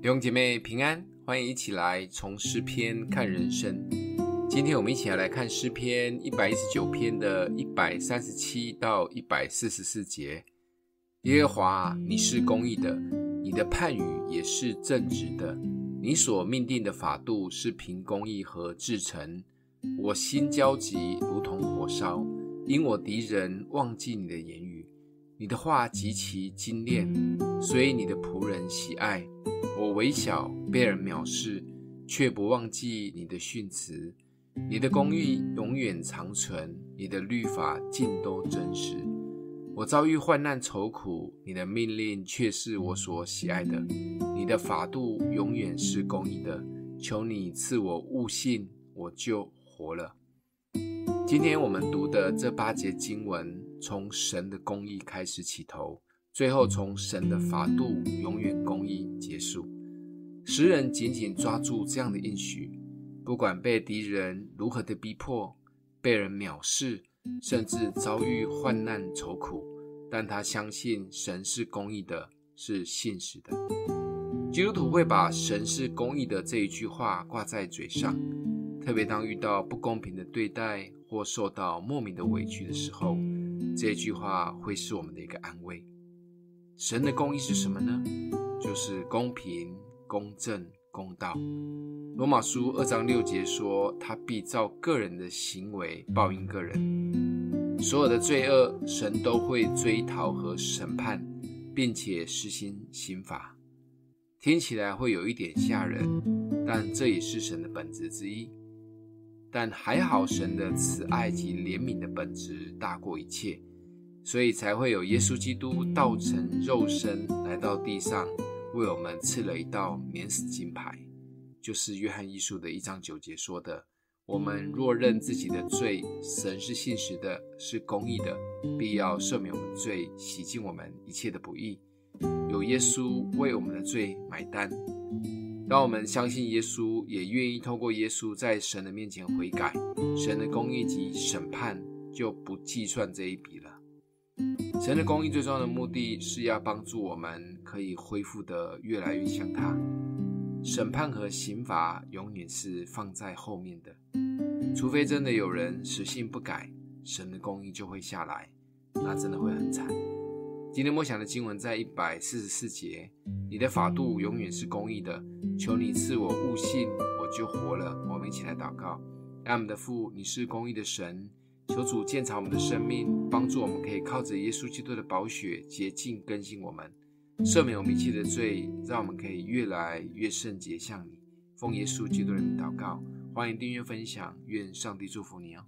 弟兄姐妹平安，欢迎一起来从诗篇看人生。今天我们一起来来看诗篇一百一十九篇的一百三十七到一百四十四节。耶和华，你是公义的，你的判语也是正直的，你所命定的法度是凭公义和至诚。我心焦急，如同火烧，因我敌人忘记你的言语。你的话极其精炼，所以你的仆人喜爱。我微小，被人藐视，却不忘记你的训词。你的公义永远长存，你的律法尽都真实。我遭遇患难愁苦，你的命令却是我所喜爱的。你的法度永远是公义的，求你赐我悟性，我就活了。今天我们读的这八节经文，从神的公义开始起头，最后从神的法度永远公义结束。诗人紧紧抓住这样的应许，不管被敌人如何的逼迫，被人藐视，甚至遭遇患难愁苦，但他相信神是公义的，是信实的。基督徒会把“神是公义的”这一句话挂在嘴上，特别当遇到不公平的对待或受到莫名的委屈的时候，这句话会是我们的一个安慰。神的公义是什么呢？就是公平。公正公道，罗马书二章六节说，他必照个人的行为报应个人。所有的罪恶，神都会追讨和审判，并且实行刑罚。听起来会有一点吓人，但这也是神的本质之一。但还好，神的慈爱及怜悯的本质大过一切，所以才会有耶稣基督道成肉身来到地上。为我们赐了一道免死金牌，就是约翰一书的一章九节说的：“我们若认自己的罪，神是信实的，是公义的，必要赦免我们罪，洗净我们一切的不义。”有耶稣为我们的罪买单，让我们相信耶稣，也愿意透过耶稣在神的面前悔改，神的公义及审判就不计算这一笔了。神的公义最重要的目的是要帮助我们可以恢复得越来越像他。审判和刑罚永远是放在后面的，除非真的有人死性不改，神的公义就会下来，那真的会很惨。今天默想的经文在一百四十四节，你的法度永远是公义的，求你赐我悟性，我就活了。我们一起来祷告，爱我们的父，你是公义的神。求主鉴察我们的生命，帮助我们可以靠着耶稣基督的宝血洁净更新我们，赦免我们一切的罪，让我们可以越来越圣洁，像你。奉耶稣基督的名祷告，欢迎订阅分享，愿上帝祝福你哦。